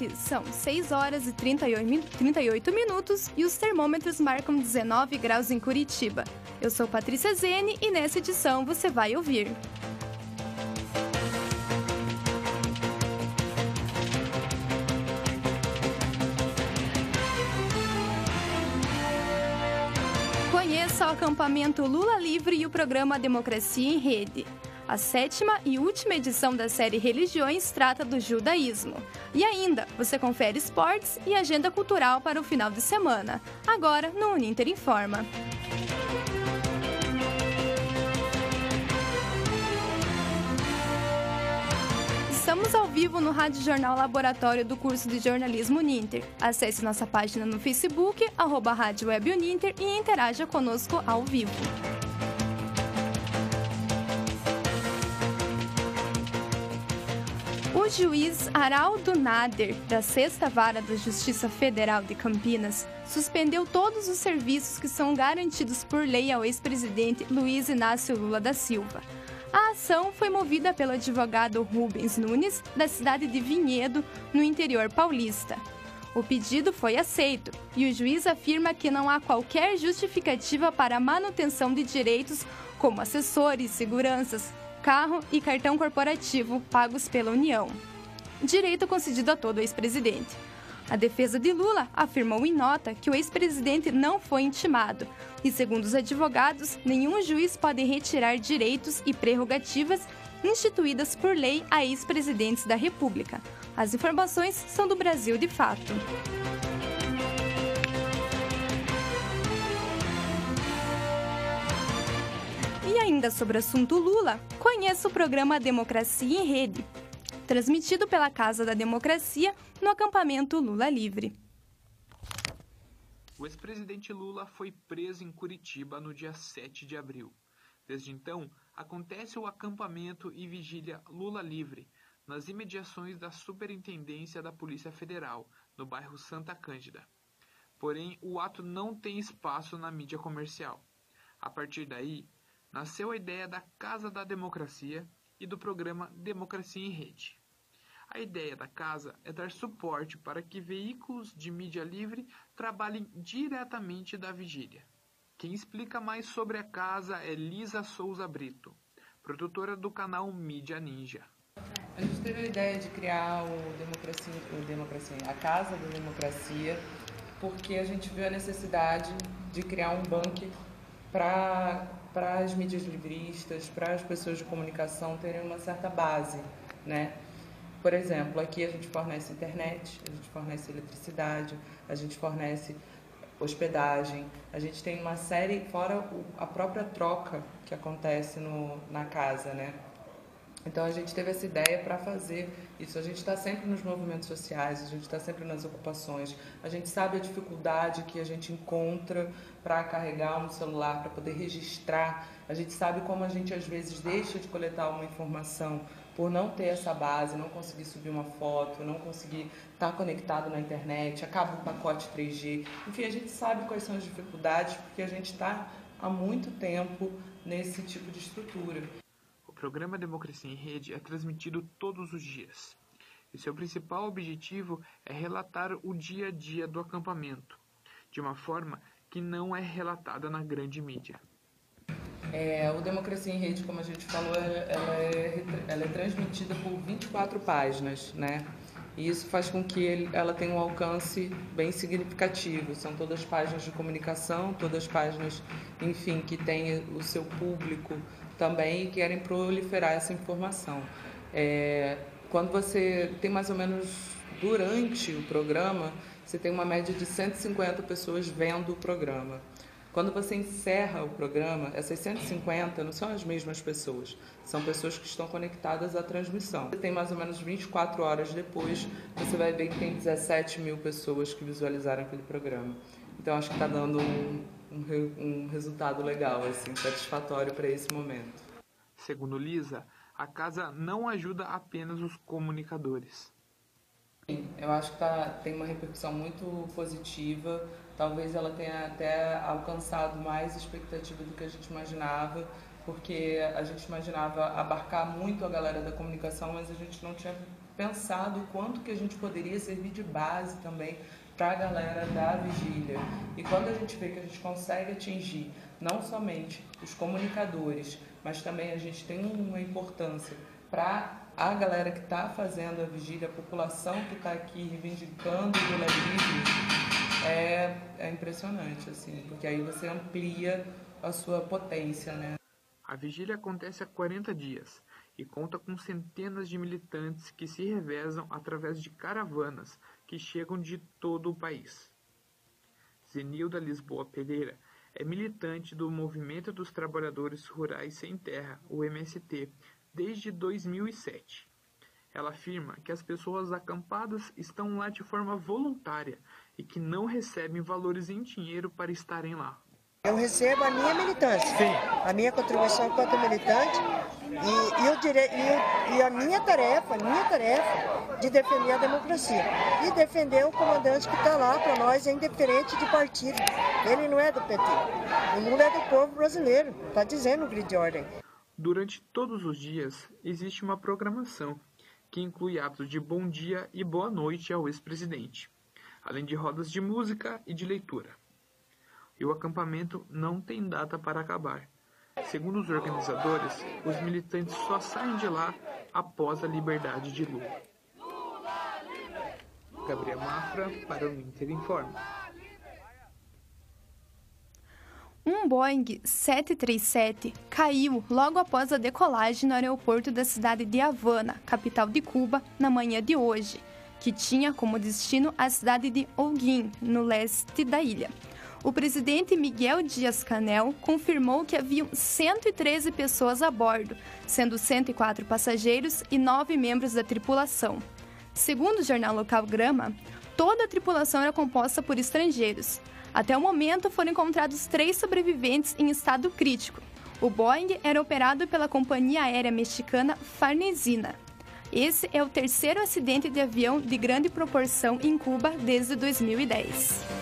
noite, são 6 horas e 38 minutos e os termômetros marcam 19 graus em Curitiba. Eu sou Patrícia Zene e nessa edição você vai ouvir. Acampamento Lula Livre e o programa Democracia em Rede. A sétima e última edição da série Religiões trata do judaísmo. E ainda, você confere esportes e agenda cultural para o final de semana. Agora no Uninter Informa. Estamos ao vivo no Rádio Jornal Laboratório do curso de jornalismo Uninter. Acesse nossa página no Facebook, arroba Rádio Web Uninter e interaja conosco ao vivo. O juiz Araldo Nader, da Sexta Vara da Justiça Federal de Campinas, suspendeu todos os serviços que são garantidos por lei ao ex-presidente Luiz Inácio Lula da Silva. A ação foi movida pelo advogado Rubens Nunes, da cidade de Vinhedo, no interior paulista. O pedido foi aceito e o juiz afirma que não há qualquer justificativa para a manutenção de direitos como assessores, seguranças, carro e cartão corporativo pagos pela União. Direito concedido a todo ex-presidente. A defesa de Lula afirmou em nota que o ex-presidente não foi intimado e, segundo os advogados, nenhum juiz pode retirar direitos e prerrogativas instituídas por lei a ex-presidentes da República. As informações são do Brasil de fato. E ainda sobre o assunto Lula, conheça o programa Democracia em Rede, transmitido pela Casa da Democracia no acampamento Lula Livre. O ex-presidente Lula foi preso em Curitiba no dia 7 de abril. Desde então, acontece o acampamento e vigília Lula Livre, nas imediações da Superintendência da Polícia Federal, no bairro Santa Cândida. Porém, o ato não tem espaço na mídia comercial. A partir daí, nasceu a ideia da Casa da Democracia e do programa Democracia em Rede. A ideia da casa é dar suporte para que veículos de mídia livre trabalhem diretamente da vigília. Quem explica mais sobre a casa é Lisa Souza Brito, produtora do canal Mídia Ninja. A gente teve a ideia de criar o Democracia, o Democracia, a Casa da Democracia, porque a gente viu a necessidade de criar um banco para para as mídias livristas, para as pessoas de comunicação terem uma certa base, né? Por exemplo, aqui a gente fornece internet, a gente fornece eletricidade, a gente fornece hospedagem, a gente tem uma série, fora a própria troca que acontece no, na casa, né? Então a gente teve essa ideia para fazer isso. A gente está sempre nos movimentos sociais, a gente está sempre nas ocupações, a gente sabe a dificuldade que a gente encontra para carregar um celular, para poder registrar. A gente sabe como a gente às vezes deixa de coletar uma informação por não ter essa base, não conseguir subir uma foto, não conseguir estar tá conectado na internet, acaba o pacote 3G. Enfim, a gente sabe quais são as dificuldades porque a gente está há muito tempo nesse tipo de estrutura programa Democracia em Rede é transmitido todos os dias. E seu principal objetivo é relatar o dia a dia do acampamento, de uma forma que não é relatada na grande mídia. É, o Democracia em Rede, como a gente falou, ela é, ela é transmitida por 24 páginas, né? E isso faz com que ele, ela tenha um alcance bem significativo. São todas páginas de comunicação, todas páginas, enfim, que têm o seu público também e querem proliferar essa informação. É, quando você tem mais ou menos durante o programa, você tem uma média de 150 pessoas vendo o programa. Quando você encerra o programa, essas 150 não são as mesmas pessoas, são pessoas que estão conectadas à transmissão. Você tem mais ou menos 24 horas depois, você vai ver que tem 17 mil pessoas que visualizaram aquele programa. Então acho que está dando um, um, um resultado legal, assim, satisfatório para esse momento. Segundo Lisa, a casa não ajuda apenas os comunicadores. Eu acho que tá, tem uma repercussão muito positiva. Talvez ela tenha até alcançado mais expectativa do que a gente imaginava, porque a gente imaginava abarcar muito a galera da comunicação, mas a gente não tinha pensado quanto que a gente poderia servir de base também para a galera da vigília. E quando a gente vê que a gente consegue atingir não somente os comunicadores, mas também a gente tem uma importância para a galera que está fazendo a vigília, a população que está aqui reivindicando o livre, é, é impressionante, assim, porque aí você amplia a sua potência, né? A vigília acontece há 40 dias e conta com centenas de militantes que se revezam através de caravanas que chegam de todo o país. Zenilda Lisboa Pereira é militante do Movimento dos Trabalhadores Rurais Sem Terra, o MST, desde 2007. Ela afirma que as pessoas acampadas estão lá de forma voluntária e que não recebem valores em dinheiro para estarem lá. Eu recebo a minha militância, Sim. a minha contribuição enquanto militante e, e, o dire... e, e a minha tarefa, a minha tarefa de defender a democracia e defender o comandante que está lá para nós é indiferente de partido. Ele não é do PT, o mundo é do povo brasileiro, está dizendo o grid de ordem. Durante todos os dias existe uma programação que inclui atos de bom dia e boa noite ao ex-presidente, além de rodas de música e de leitura e o acampamento não tem data para acabar. Segundo os organizadores, os militantes só saem de lá após a liberdade de Lula. Gabriel Mafra para o Inter Informa. Um Boeing 737 caiu logo após a decolagem no aeroporto da cidade de Havana, capital de Cuba, na manhã de hoje, que tinha como destino a cidade de Holguín, no leste da ilha o presidente Miguel Dias-Canel confirmou que haviam 113 pessoas a bordo, sendo 104 passageiros e 9 membros da tripulação. Segundo o jornal local Grama, toda a tripulação era composta por estrangeiros. Até o momento foram encontrados três sobreviventes em estado crítico. O Boeing era operado pela companhia aérea mexicana Farnesina. Esse é o terceiro acidente de avião de grande proporção em Cuba desde 2010.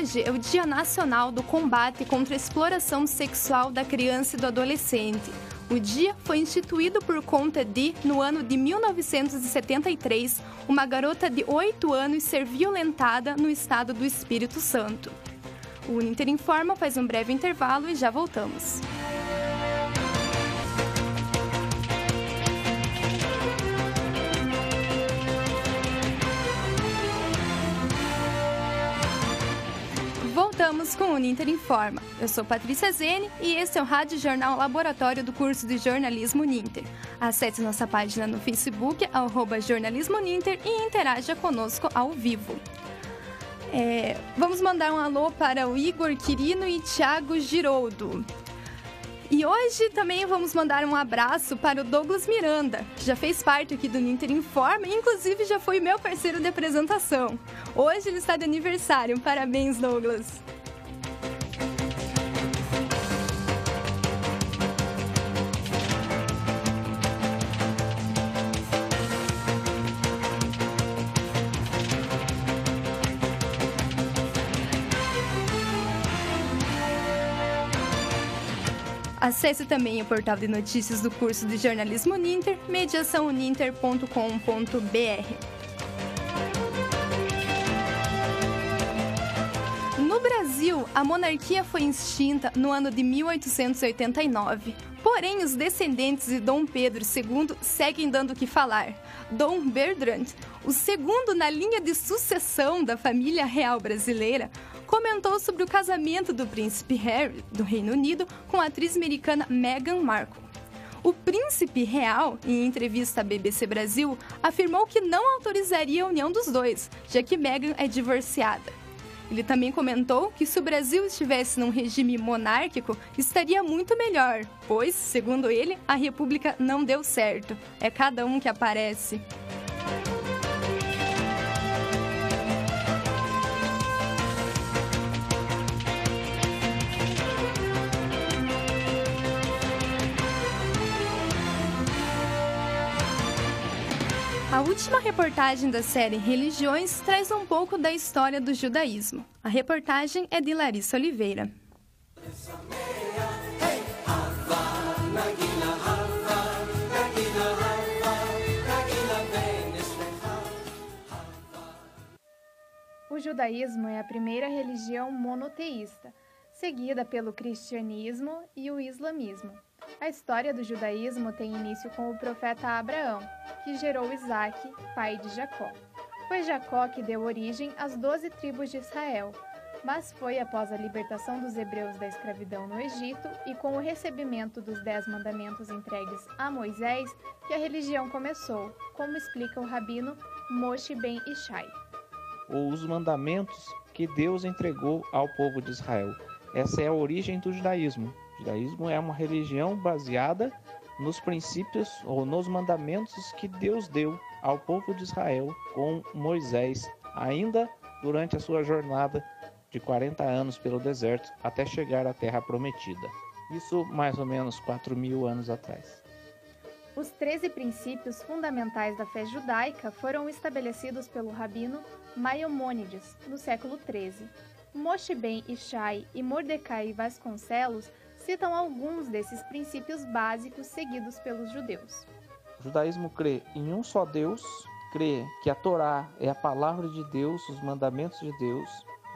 Hoje é o Dia Nacional do Combate contra a Exploração Sexual da Criança e do Adolescente. O dia foi instituído por conta de, no ano de 1973, uma garota de 8 anos ser violentada no estado do Espírito Santo. O Uninter Informa faz um breve intervalo e já voltamos. Voltamos com o Uninter Informa. Eu sou Patrícia Zene e esse é o Rádio Jornal Laboratório do curso de Jornalismo Uninter. Acesse nossa página no Facebook, arroba Jornalismo Uninter e interaja conosco ao vivo. É, vamos mandar um alô para o Igor Quirino e Thiago Giroldo. E hoje também vamos mandar um abraço para o Douglas Miranda, que já fez parte aqui do Ninter Informa e inclusive já foi meu parceiro de apresentação. Hoje ele está de aniversário. Parabéns, Douglas! Acesse também o portal de notícias do curso de jornalismo Uninter, mediaçãouninter.com.br. No Brasil, a monarquia foi extinta no ano de 1889. Porém, os descendentes de Dom Pedro II seguem dando o que falar. Dom Bertrand, o segundo na linha de sucessão da família real brasileira, comentou sobre o casamento do príncipe Harry, do Reino Unido, com a atriz americana Meghan Markle. O príncipe real, em entrevista à BBC Brasil, afirmou que não autorizaria a união dos dois, já que Meghan é divorciada. Ele também comentou que se o Brasil estivesse num regime monárquico, estaria muito melhor, pois, segundo ele, a república não deu certo. É cada um que aparece. A última reportagem da série Religiões traz um pouco da história do judaísmo. A reportagem é de Larissa Oliveira. O judaísmo é a primeira religião monoteísta, seguida pelo cristianismo e o islamismo. A história do judaísmo tem início com o profeta Abraão, que gerou Isaac, pai de Jacó. Foi Jacó que deu origem às doze tribos de Israel, mas foi após a libertação dos hebreus da escravidão no Egito e com o recebimento dos Dez Mandamentos entregues a Moisés que a religião começou, como explica o rabino Moshe Ben Ishai ou os mandamentos que Deus entregou ao povo de Israel. Essa é a origem do judaísmo. Judaísmo é uma religião baseada nos princípios ou nos mandamentos que Deus deu ao povo de Israel com Moisés, ainda durante a sua jornada de 40 anos pelo deserto até chegar à terra prometida. Isso mais ou menos 4 mil anos atrás. Os 13 princípios fundamentais da fé judaica foram estabelecidos pelo rabino Maimônides, no século XIII. Moshe Ben Ishai e Mordecai Vasconcelos citam alguns desses princípios básicos seguidos pelos judeus. O judaísmo crê em um só Deus, crê que a Torá é a palavra de Deus, os mandamentos de Deus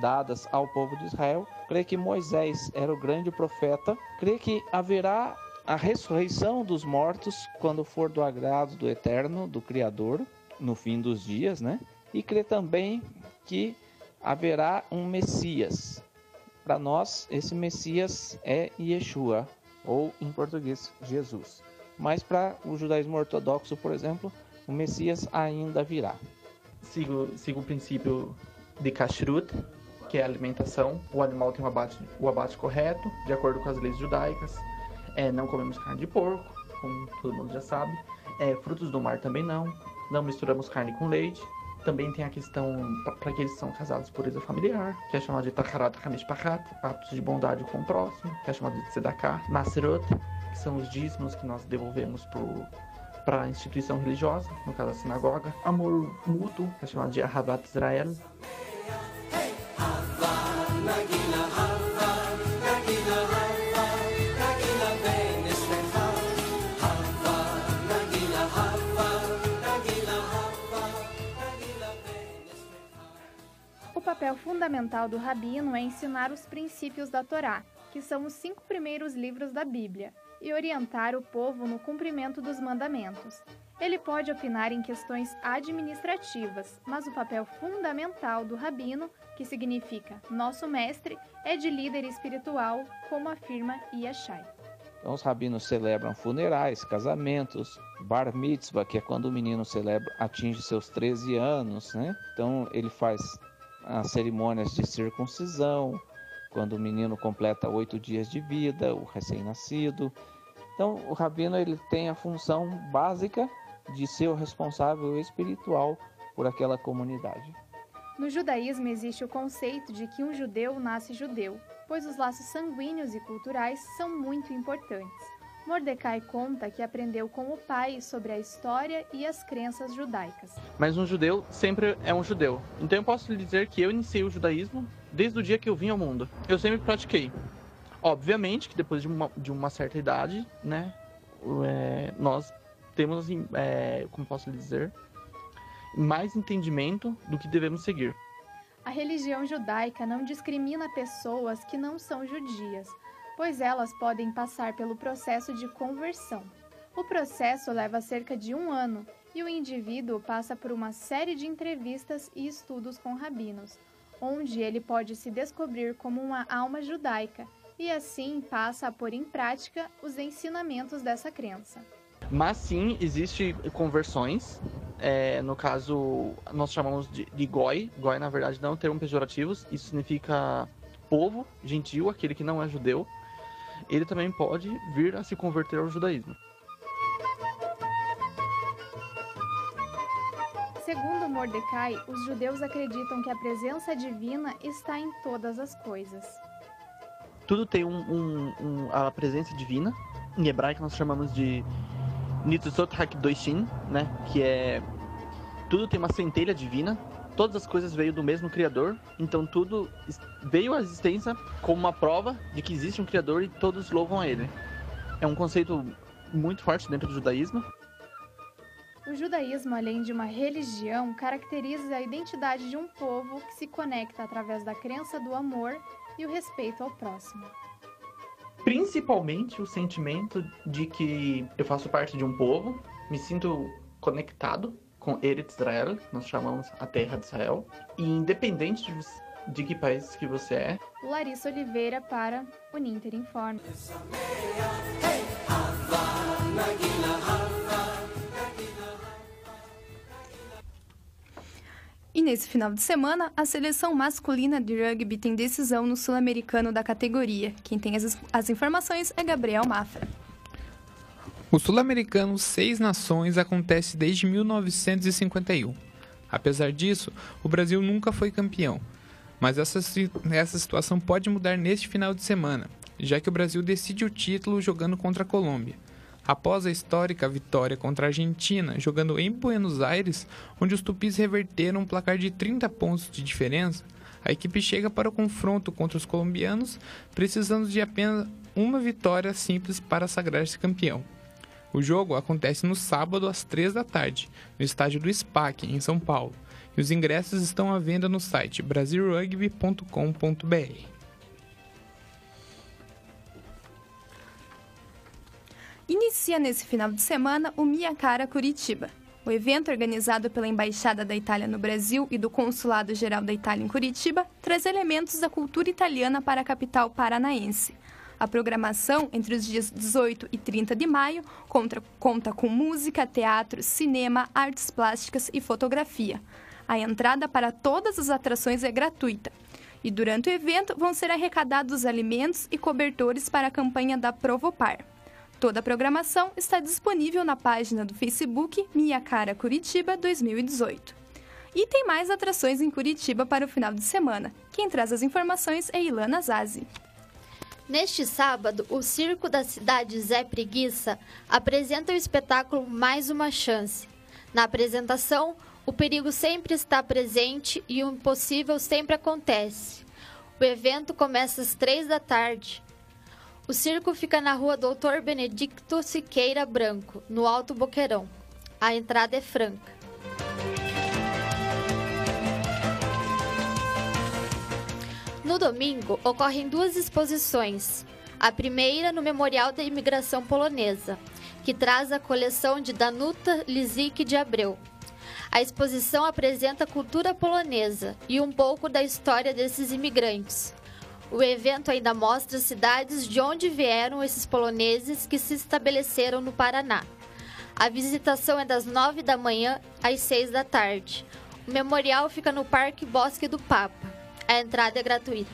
dadas ao povo de Israel, crê que Moisés era o grande profeta, crê que haverá a ressurreição dos mortos quando for do agrado do Eterno, do Criador, no fim dos dias, né? E crê também que haverá um Messias. Para nós, esse Messias é Yeshua, ou em português, Jesus. Mas para o judaísmo ortodoxo, por exemplo, o Messias ainda virá. Sigo, sigo o princípio de kashrut, que é a alimentação. O animal tem o abate, o abate correto, de acordo com as leis judaicas. É, não comemos carne de porco, como todo mundo já sabe. É, frutos do mar também não. Não misturamos carne com leite. Também tem a questão para que são casados por pureza familiar, que é chamado de Takarat Hamishpachat, atos de bondade com o próximo, que é chamado de Tzedakah, Maserot, que são os dízimos que nós devolvemos para a instituição religiosa, no caso a sinagoga, amor mútuo, que é chamado de Ahavat Israel, papel fundamental do rabino é ensinar os princípios da Torá, que são os cinco primeiros livros da Bíblia, e orientar o povo no cumprimento dos mandamentos. Ele pode opinar em questões administrativas, mas o papel fundamental do rabino, que significa nosso mestre, é de líder espiritual, como afirma Yashai. Então, os rabinos celebram funerais, casamentos, bar mitzvah, que é quando o menino celebra, atinge seus 13 anos, né? Então, ele faz as cerimônias de circuncisão, quando o menino completa oito dias de vida, o recém-nascido. Então, o rabino ele tem a função básica de ser o responsável espiritual por aquela comunidade. No judaísmo existe o conceito de que um judeu nasce judeu, pois os laços sanguíneos e culturais são muito importantes. Mordecai conta que aprendeu com o pai sobre a história e as crenças judaicas. Mas um judeu sempre é um judeu. Então eu posso lhe dizer que eu iniciei o judaísmo desde o dia que eu vim ao mundo. Eu sempre pratiquei. Obviamente que depois de uma, de uma certa idade, né, é, nós temos, assim, é, como posso lhe dizer, mais entendimento do que devemos seguir. A religião judaica não discrimina pessoas que não são judias pois elas podem passar pelo processo de conversão. O processo leva cerca de um ano e o indivíduo passa por uma série de entrevistas e estudos com rabinos, onde ele pode se descobrir como uma alma judaica e assim passa a pôr em prática os ensinamentos dessa crença. Mas sim, existe conversões. É, no caso, nós chamamos de, de goi. Goi, na verdade, não é um termo pejorativo. Isso significa povo, gentil, aquele que não é judeu ele também pode vir a se converter ao judaísmo. Segundo Mordecai, os judeus acreditam que a presença divina está em todas as coisas. Tudo tem um, um, um, a presença divina. Em hebraico nós chamamos de Nitzot Hakdoshin, né? Que é tudo tem uma centelha divina, todas as coisas veio do mesmo Criador, então tudo veio à existência como uma prova de que existe um Criador e todos louvam a Ele. É um conceito muito forte dentro do judaísmo. O judaísmo, além de uma religião, caracteriza a identidade de um povo que se conecta através da crença do amor e o respeito ao próximo. Principalmente o sentimento de que eu faço parte de um povo, me sinto conectado com Eretz Israel, nós chamamos a terra de Israel, e independente de, de que país que você é. Larissa Oliveira para o Ninter Informe. E nesse final de semana, a seleção masculina de rugby tem decisão no sul-americano da categoria. Quem tem as, as informações é Gabriel Mafra. O Sul-Americano Seis Nações acontece desde 1951. Apesar disso, o Brasil nunca foi campeão. Mas essa, essa situação pode mudar neste final de semana, já que o Brasil decide o título jogando contra a Colômbia. Após a histórica vitória contra a Argentina, jogando em Buenos Aires, onde os tupis reverteram um placar de 30 pontos de diferença, a equipe chega para o confronto contra os colombianos, precisando de apenas uma vitória simples para sagrar-se campeão. O jogo acontece no sábado às 3 da tarde, no estádio do SPAC, em São Paulo, e os ingressos estão à venda no site brasilrugby.com.br. Inicia nesse final de semana o Minha Cara Curitiba. O evento, organizado pela Embaixada da Itália no Brasil e do Consulado Geral da Itália em Curitiba, traz elementos da cultura italiana para a capital paranaense. A programação, entre os dias 18 e 30 de maio, conta, conta com música, teatro, cinema, artes plásticas e fotografia. A entrada para todas as atrações é gratuita. E durante o evento vão ser arrecadados alimentos e cobertores para a campanha da Provopar. Toda a programação está disponível na página do Facebook Minha Cara Curitiba 2018. E tem mais atrações em Curitiba para o final de semana. Quem traz as informações é Ilana Zazi. Neste sábado, o Circo da Cidade Zé Preguiça apresenta o espetáculo Mais uma Chance. Na apresentação, o perigo sempre está presente e o impossível sempre acontece. O evento começa às três da tarde. O circo fica na rua Doutor Benedicto Siqueira Branco, no Alto Boqueirão. A entrada é franca. No domingo, ocorrem duas exposições. A primeira no Memorial da Imigração Polonesa, que traz a coleção de Danuta Lizik de Abreu. A exposição apresenta a cultura polonesa e um pouco da história desses imigrantes. O evento ainda mostra cidades de onde vieram esses poloneses que se estabeleceram no Paraná. A visitação é das 9 da manhã às 6 da tarde. O memorial fica no Parque Bosque do Papa. A entrada é gratuita.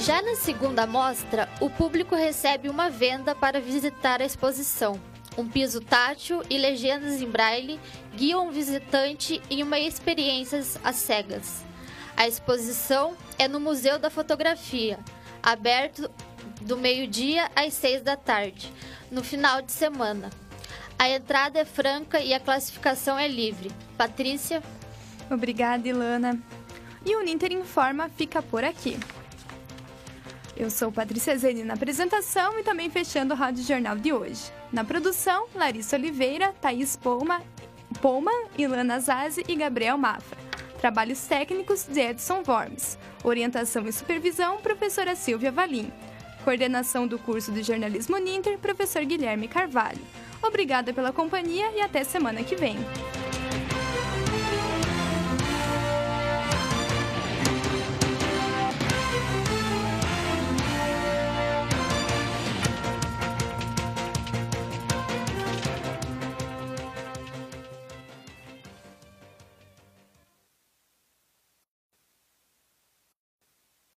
Já na segunda mostra, o público recebe uma venda para visitar a exposição. Um piso tátil e legendas em braille guiam o visitante em uma experiência às cegas. A exposição é no Museu da Fotografia, aberto do meio-dia às seis da tarde, no final de semana. A entrada é franca e a classificação é livre. Patrícia. Obrigada, Ilana. E o Ninter Informa fica por aqui. Eu sou Patrícia Zeni na apresentação e também fechando o Rádio Jornal de hoje. Na produção, Larissa Oliveira, Thaís Poma, Pullman, Ilana Zazi e Gabriel Mafra. Trabalhos técnicos de Edson Worms. Orientação e supervisão, professora Silvia Valim. Coordenação do curso de jornalismo Ninter, professor Guilherme Carvalho. Obrigada pela companhia e até semana que vem.